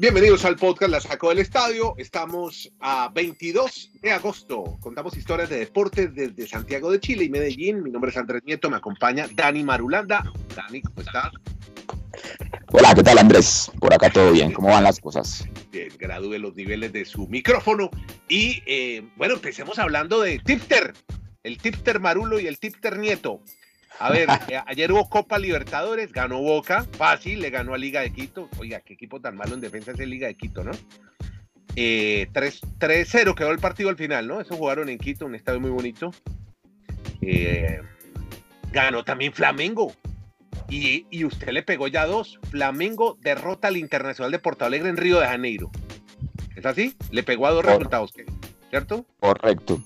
Bienvenidos al podcast La Sacó del Estadio. Estamos a 22 de agosto. Contamos historias de deportes desde Santiago de Chile y Medellín. Mi nombre es Andrés Nieto, me acompaña Dani Marulanda. Dani, ¿cómo estás? Hola, ¿qué tal Andrés? Por acá todo bien, ¿cómo van las cosas? Bien, gradúe los niveles de su micrófono. Y eh, bueno, empecemos hablando de Tipster, el Tipster Marulo y el Tipster Nieto. A ver, eh, ayer hubo Copa Libertadores, ganó Boca, fácil, le ganó a Liga de Quito. Oiga, qué equipo tan malo en defensa es el Liga de Quito, ¿no? Eh, 3-0 quedó el partido al final, ¿no? Eso jugaron en Quito, un estadio muy bonito. Eh, ganó también Flamengo. Y, y, usted le pegó ya dos. Flamengo derrota al Internacional de Porto Alegre en Río de Janeiro. ¿Es así? Le pegó a dos resultados, ¿cierto? Correcto.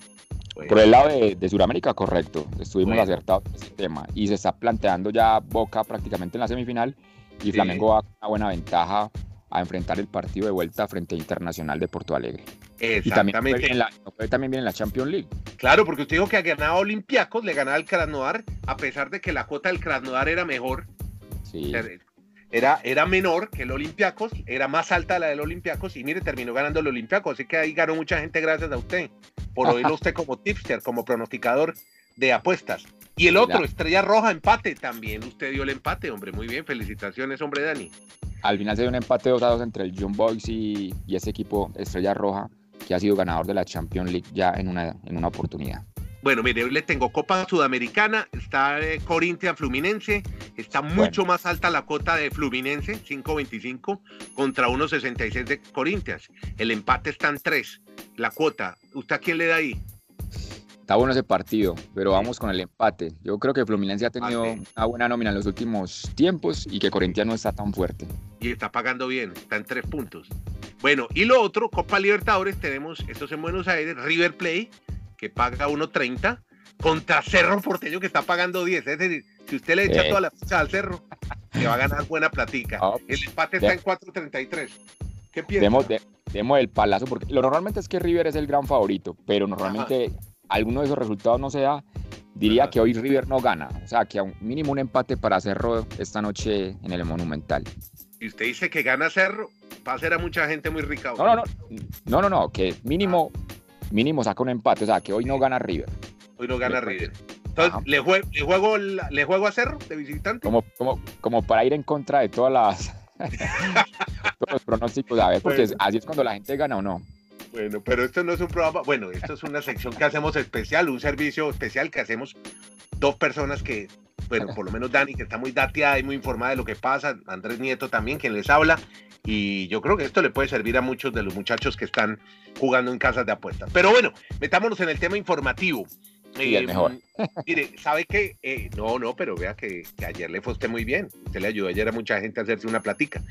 Por el lado de, de Sudamérica, correcto. Estuvimos acertados en ese tema. Y se está planteando ya Boca prácticamente en la semifinal. Y sí. Flamengo va con una buena ventaja a enfrentar el partido de vuelta frente a Internacional de Porto Alegre. Exactamente. Y también viene, en la, también viene la Champions League. Claro, porque usted dijo que ha ganado Olympiacos, le ganaba al Krasnodar, a pesar de que la cuota del Krasnodar era mejor. Sí. Era, era menor que el Olympiacos, era más alta la del Olympiacos y mire, terminó ganando el Olympiacos. Así que ahí ganó mucha gente gracias a usted por oírlo usted como tipster, como pronosticador de apuestas. Y el otro, Estrella Roja, empate también. Usted dio el empate, hombre. Muy bien, felicitaciones, hombre, Dani. Al final se dio un empate 2 a 2 entre el John Boys y, y ese equipo Estrella Roja, que ha sido ganador de la Champions League ya en una, en una oportunidad. Bueno, mire, hoy le tengo Copa Sudamericana, está eh, Corinthians Fluminense, está mucho bueno. más alta la cuota de Fluminense, 5.25 contra 1.66 de Corinthians. El empate está en 3, la cuota. ¿Usted a quién le da ahí? Está bueno ese partido, pero vamos con el empate. Yo creo que Fluminense ha tenido una buena nómina en los últimos tiempos y que Corinthians no está tan fuerte. Y está pagando bien, está en 3 puntos. Bueno, y lo otro, Copa Libertadores, tenemos, esto es en Buenos Aires, River Plate que paga 1.30 contra Cerro Porteño que está pagando 10. Es decir, si usted le echa eh. toda la ficha al Cerro, le va a ganar buena platica. Oh, el empate está en 4.33. ¿Qué piensa? Demos, de, demos, el palazo, porque lo normalmente es que River es el gran favorito, pero normalmente Ajá. alguno de esos resultados no se da. Diría Ajá. que hoy River no gana. O sea, que a un mínimo un empate para Cerro esta noche en el Monumental. Y usted dice que gana Cerro, va a ser a mucha gente muy rica. No, no, no, no, no, no que mínimo mínimo saca un empate, o sea, que hoy no gana River. Hoy no gana River. Entonces, ¿le juego, ¿le, juego, ¿le juego a Cerro de visitante? Como, como, como para ir en contra de todas las todos los pronósticos, a ver, porque bueno. así es cuando la gente gana o no. Bueno, pero esto no es un programa, bueno, esto es una sección que hacemos especial, un servicio especial que hacemos dos personas que, bueno, por lo menos Dani, que está muy dateada y muy informada de lo que pasa, Andrés Nieto también, quien les habla, y yo creo que esto le puede servir a muchos de los muchachos que están jugando en casas de apuestas. Pero bueno, metámonos en el tema informativo. Sí, eh, mejor. mire, ¿sabe qué? Eh, no, no, pero vea que, que, ayer le fue usted muy bien. Usted le ayudó ayer a mucha gente a hacerse una platica.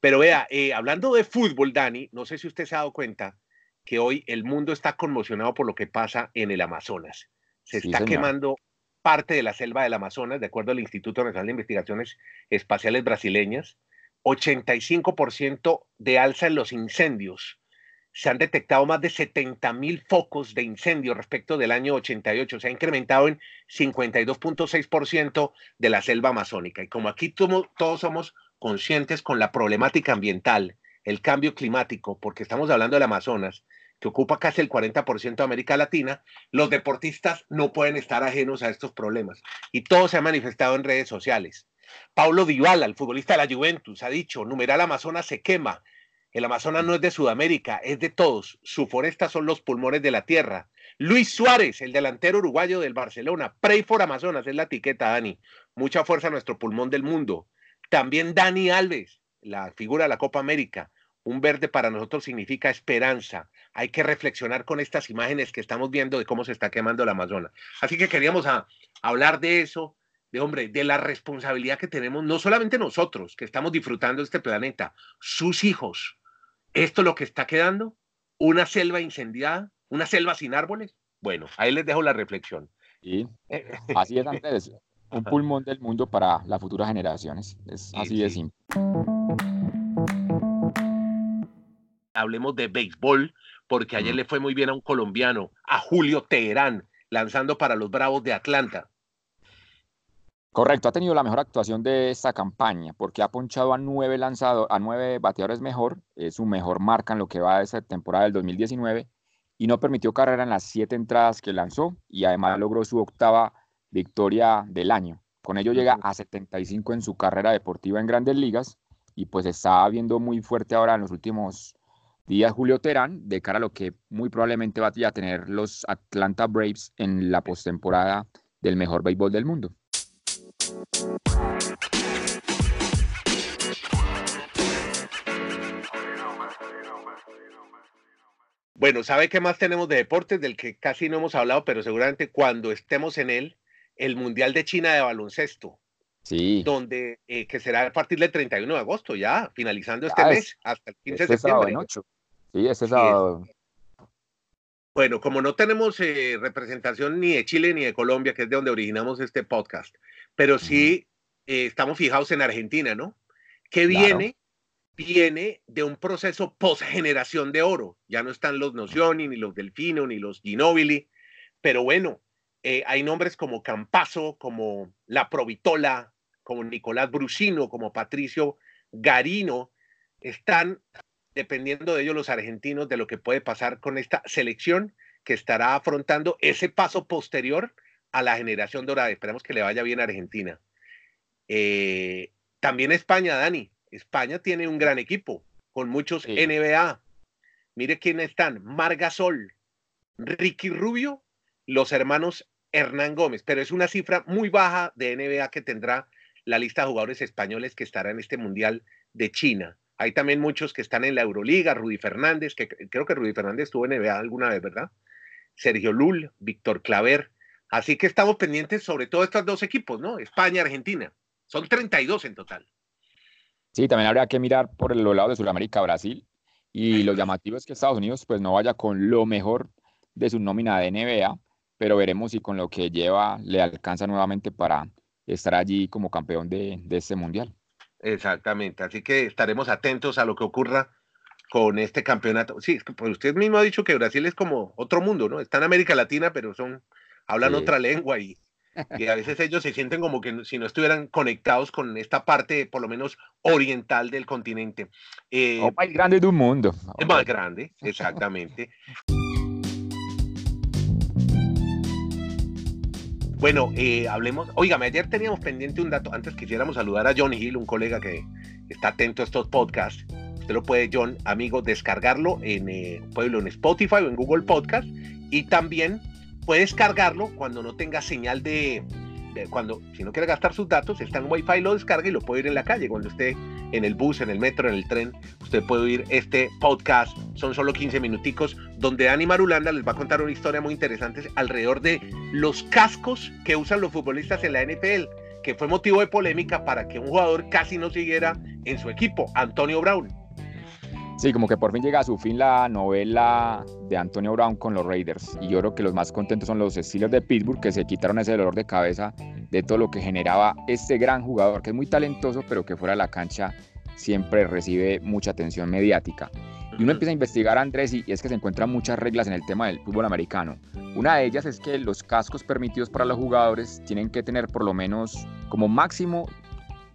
Pero vea, eh, hablando de fútbol, Dani, no sé si usted se ha dado cuenta que hoy el mundo está conmocionado por lo que pasa en el Amazonas. Se sí, está señor. quemando parte de la selva del Amazonas, de acuerdo al Instituto Nacional de Investigaciones Espaciales Brasileñas, 85% de alza en los incendios. Se han detectado más de 70 mil focos de incendio respecto del año 88. Se ha incrementado en 52.6% de la selva amazónica. Y como aquí todos somos conscientes con la problemática ambiental, el cambio climático, porque estamos hablando del Amazonas, que ocupa casi el 40% de América Latina, los deportistas no pueden estar ajenos a estos problemas. Y todo se ha manifestado en redes sociales. Paulo Dybala, el futbolista de la Juventus, ha dicho, numeral Amazonas se quema. El Amazonas no es de Sudamérica, es de todos. Su foresta son los pulmones de la tierra. Luis Suárez, el delantero uruguayo del Barcelona. Pray for Amazonas es la etiqueta, Dani. Mucha fuerza a nuestro pulmón del mundo. También Dani Alves, la figura de la Copa América. Un verde para nosotros significa esperanza. Hay que reflexionar con estas imágenes que estamos viendo de cómo se está quemando el Amazonas. Así que queríamos a, hablar de eso, de hombre, de la responsabilidad que tenemos, no solamente nosotros, que estamos disfrutando de este planeta, sus hijos. Esto es lo que está quedando, una selva incendiada, una selva sin árboles. Bueno, ahí les dejo la reflexión. Y así es, Andrés. Un pulmón del mundo para las futuras generaciones. Es así sí, de simple. Hablemos de béisbol, porque ayer le fue muy bien a un colombiano, a Julio Teherán, lanzando para los Bravos de Atlanta. Correcto, ha tenido la mejor actuación de esta campaña porque ha ponchado a nueve lanzados, a nueve bateadores mejor, es su mejor marca en lo que va de esa temporada del 2019 y no permitió carrera en las siete entradas que lanzó y además logró su octava victoria del año. Con ello llega a 75 en su carrera deportiva en grandes ligas y pues está viendo muy fuerte ahora en los últimos días Julio Terán de cara a lo que muy probablemente va a tener los Atlanta Braves en la postemporada del mejor béisbol del mundo. Bueno, ¿sabe qué más tenemos de deportes del que casi no hemos hablado, pero seguramente cuando estemos en él, el Mundial de China de baloncesto? Sí. Donde, eh, que será a partir del 31 de agosto, ya, finalizando este mes, hasta el 15 de este septiembre. Sí, este sábado. Bueno, como no tenemos eh, representación ni de Chile ni de Colombia, que es de donde originamos este podcast, pero sí eh, estamos fijados en Argentina, ¿no? Que viene, viene de un proceso post-generación de oro. Ya no están los Nocioni, ni los Delfino, ni los Ginobili, pero bueno, eh, hay nombres como Campazo, como La Provitola, como Nicolás Brusino, como Patricio Garino, están dependiendo de ellos los argentinos de lo que puede pasar con esta selección que estará afrontando ese paso posterior a la generación dorada. Esperamos que le vaya bien a Argentina. Eh, también España, Dani. España tiene un gran equipo con muchos NBA. Mire quiénes están: Margasol, Ricky Rubio, los hermanos Hernán Gómez. Pero es una cifra muy baja de NBA que tendrá la lista de jugadores españoles que estará en este Mundial de China. Hay también muchos que están en la Euroliga, Rudy Fernández, que creo que Rudy Fernández estuvo en NBA alguna vez, ¿verdad? Sergio Lul, Víctor Claver. Así que estamos pendientes sobre todo estos dos equipos, ¿no? España, Argentina. Son 32 en total. Sí, también habría que mirar por el lado de Sudamérica, Brasil. Y lo llamativo es que Estados Unidos pues no vaya con lo mejor de su nómina de NBA, pero veremos si con lo que lleva le alcanza nuevamente para estar allí como campeón de, de este mundial. Exactamente, así que estaremos atentos a lo que ocurra con este campeonato. Sí, pues usted mismo ha dicho que Brasil es como otro mundo, ¿no? Está en América Latina, pero son hablan otra lengua y, y, a veces ellos se sienten como que si no estuvieran conectados con esta parte, por lo menos oriental del continente. Eh, o más grande del mundo. Es más grande, exactamente. Bueno, eh, hablemos. Oígame, ayer teníamos pendiente un dato. Antes quisiéramos saludar a John Hill, un colega que está atento a estos podcasts. Usted lo puede, John, amigo, descargarlo en eh, Pueblo en Spotify o en Google Podcast. Y también puede descargarlo cuando no tenga señal de, cuando, si no quiere gastar sus datos, está en Wi-Fi, lo descarga y lo puede ir en la calle. Cuando esté en el bus, en el metro, en el tren, usted puede oír este podcast. Son solo 15 minuticos, donde Dani Marulanda les va a contar una historia muy interesante alrededor de los cascos que usan los futbolistas en la NFL, que fue motivo de polémica para que un jugador casi no siguiera en su equipo, Antonio Brown. Sí, como que por fin llega a su fin la novela de Antonio Brown con los Raiders. Y yo creo que los más contentos son los Steelers de Pittsburgh, que se quitaron ese dolor de cabeza de todo lo que generaba este gran jugador, que es muy talentoso, pero que fuera de la cancha siempre recibe mucha atención mediática. Y uno empieza a investigar, Andrés, y es que se encuentran muchas reglas en el tema del fútbol americano. Una de ellas es que los cascos permitidos para los jugadores tienen que tener por lo menos como máximo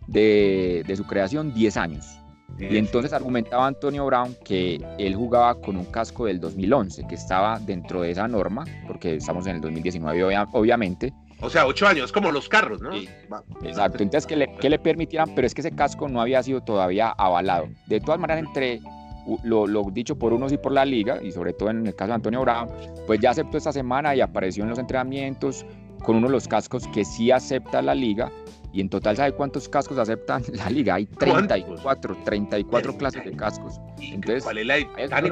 de, de su creación 10 años. Y entonces argumentaba Antonio Brown que él jugaba con un casco del 2011, que estaba dentro de esa norma, porque estamos en el 2019 obviamente. O sea, ocho años, como los carros, ¿no? Exacto, entonces que le, que le permitieran, pero es que ese casco no había sido todavía avalado. De todas maneras, entre lo, lo, dicho por unos y por la liga, y sobre todo en el caso de Antonio Brown, pues ya aceptó esta semana y apareció en los entrenamientos con uno de los cascos que sí acepta la liga y en total, ¿sabe cuántos cascos aceptan la liga? Hay 34, 34 clases de cascos. Entonces, ¿cuál es la,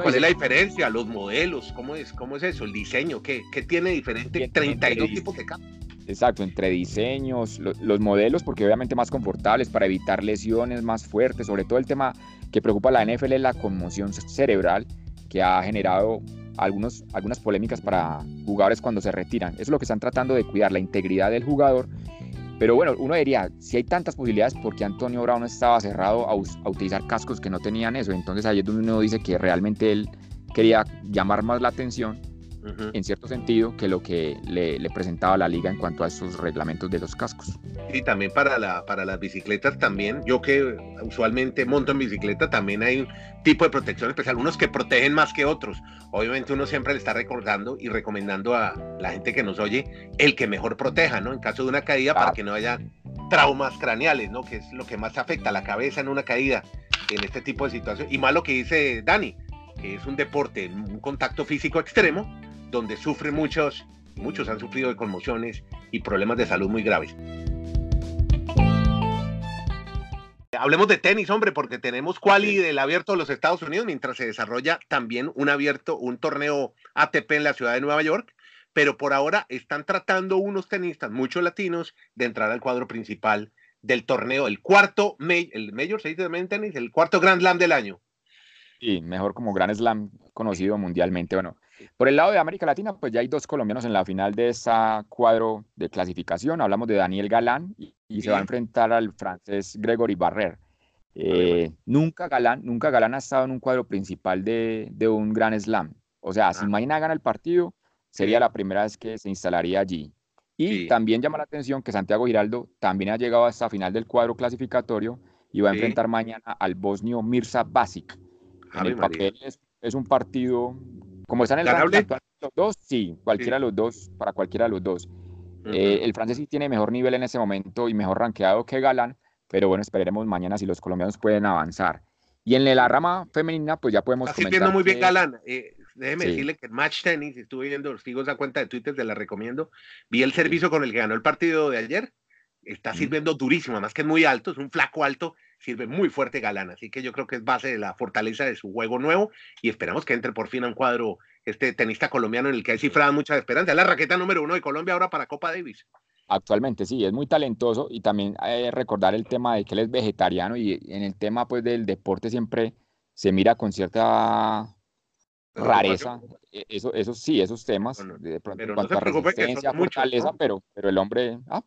¿cuál es la diferencia? Los modelos, ¿cómo es, cómo es eso? El diseño, ¿qué, qué tiene diferente? 32 tipos de cascos. Exacto, entre diseños, los modelos, porque obviamente más confortables para evitar lesiones más fuertes, sobre todo el tema que preocupa a la NFL es la conmoción cerebral que ha generado algunos, algunas polémicas para jugadores cuando se retiran. Eso es lo que están tratando de cuidar, la integridad del jugador pero bueno, uno diría, si hay tantas posibilidades, ¿por qué Antonio Brown estaba cerrado a, utilizar cascos que no tenían eso? Entonces ahí es donde uno dice que realmente él quería llamar más la atención en cierto sentido, que lo que le, presentaba la liga en cuanto a esos reglamentos de los cascos. Y también para, la, para las bicicletas también, yo que usualmente monto en bicicleta, también hay un tipo de protección especial, unos que protegen más que otros. Obviamente uno siempre le está recordando y recomendando a la gente que nos oye el que mejor proteja, ¿no? En caso de una caída, para que no haya traumas craneales, ¿no? Que es lo que más afecta a la cabeza en una caída en este tipo de situaciones. Y más lo que dice Dani, que es un deporte, un contacto físico extremo, donde sufren muchos, muchos han sufrido de conmociones y problemas de salud muy graves. Hablemos de tenis, hombre, porque tenemos quali del abierto de los Estados Unidos, mientras se desarrolla también un abierto, un torneo ATP en la ciudad de Nueva York, pero por ahora están tratando unos tenistas, muchos latinos, de entrar al cuadro principal del torneo, el cuarto, el Major se dice también tenis, el cuarto Grand Slam del año. Sí, mejor como Grand Slam conocido mundialmente. Bueno, por el lado de América Latina, pues ya hay dos colombianos en la final de esa cuadro de clasificación. Hablamos de Daniel Galán y, se va a enfrentar al francés Gregory Barrer. Eh, nunca, Galán, nunca Galán ha estado en un cuadro principal de, un Grand Slam. O sea, si ah. mañana gana el partido, sería la primera vez que se instalaría allí. Y también llama la atención que Santiago Giraldo también ha llegado hasta final del cuadro clasificatorio y va a enfrentar mañana al bosnio Mirza Basic. En el papel es, un partido, como están en el ranking los dos, sí, cualquiera de los dos, para cualquiera de los dos. Eh, el francés sí tiene mejor nivel en ese momento y mejor rankeado que Galán, pero bueno, esperaremos mañana si los colombianos pueden avanzar. Y en la rama femenina, pues ya podemos Está sirviendo muy bien Galán. Eh, déjeme decirle que Match Tennis, estuve viendo, sigo esa cuenta de Twitter, te la recomiendo. Vi el servicio con el que ganó el partido de ayer. Está sirviendo durísimo, además que es muy alto, es un flaco alto, sirve muy fuerte Galán. Así que yo creo que es base de la fortaleza de su juego nuevo y esperamos que entre por fin a un cuadro este tenista colombiano en el que hay cifrada mucha esperanza. Es la raqueta número uno de Colombia ahora para Copa Davis. Actualmente sí, es muy talentoso y también hay recordar el tema de que él es vegetariano y en el tema pues del deporte siempre se mira con cierta rareza, e, eso, eso sí, esos temas, de pronto en cuanto a resistencia, fortaleza, pero, pero el hombre... Ah.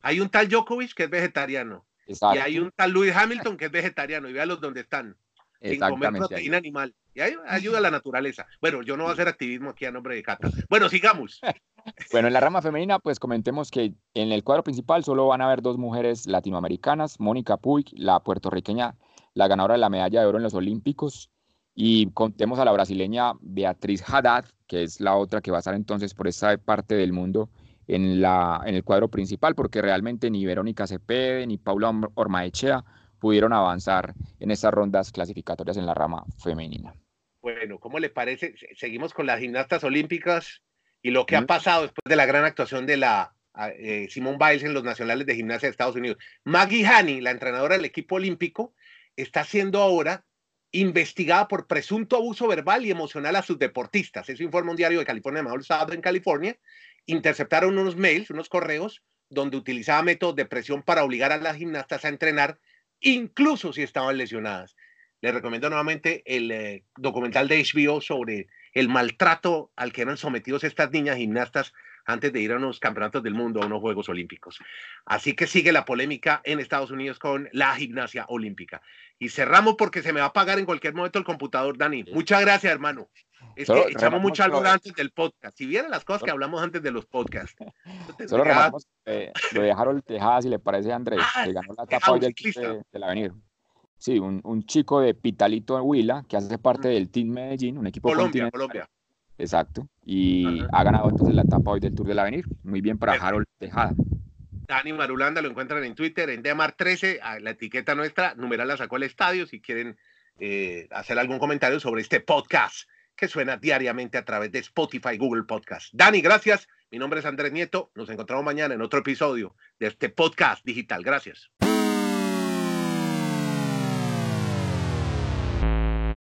Hay un tal Djokovic que es vegetariano, y hay un tal Lewis Hamilton que es vegetariano, y véalos donde están, sin comer proteína animal, y ahí ayuda a la naturaleza. Bueno, yo no voy a hacer activismo aquí a nombre de Cata. Bueno, sigamos. Bueno, en la rama femenina, pues comentemos que en el cuadro principal solo van a haber dos mujeres latinoamericanas, Mónica Puig, la puertorriqueña, la ganadora de la medalla de oro en los Olímpicos, y contemos a la brasileña Beatriz Haddad, que es la otra que va a estar entonces por esa parte del mundo en, la, en el cuadro principal, porque realmente ni Verónica Cepede ni Paula Ormaechea pudieron avanzar en esas rondas clasificatorias en la rama femenina. Bueno, ¿cómo le parece? Seguimos con las gimnastas olímpicas y lo que ha pasado después de la gran actuación de la eh, Simone Biles en los nacionales de gimnasia de Estados Unidos. Maggie Hani, la entrenadora del equipo olímpico, está haciendo ahora investigada por presunto abuso verbal y emocional a sus deportistas. Eso informa un diario de California El Sábado en California. Interceptaron unos mails, unos correos, donde utilizaba métodos de presión para obligar a las gimnastas a entrenar, incluso si estaban lesionadas. Les recomiendo nuevamente el eh, documental de HBO sobre el maltrato al que eran sometidos estas niñas gimnastas antes de ir a unos campeonatos del mundo, a unos Juegos Olímpicos. Así que sigue la polémica en Estados Unidos con la gimnasia olímpica. Y cerramos porque se me va a apagar en cualquier momento el computador, Dani. Muchas gracias, hermano. Es que echamos mucho algo antes del podcast. Si vieran las cosas que hablamos antes de los podcasts. Solo rematamos eh, lo de Harold Tejada, si le parece a Andrés, ah, que ganó la etapa hoy del, de, del Avenir. Sí, un, un, chico de Pitalito Huila, que hace parte del Team Medellín, un equipo Colombia, Colombia. Exacto. Y ha ganado entonces la etapa hoy del Tour del Avenir. Muy bien para Harold Tejada. Dani Marulanda lo encuentran en Twitter, en Demar13, la etiqueta nuestra, numeral la sacó al estadio, si quieren eh, hacer algún comentario sobre este podcast que suena diariamente a través de Spotify, Google Podcast. Dani, gracias. Mi nombre es Andrés Nieto. Nos encontramos mañana en otro episodio de este podcast digital. Gracias.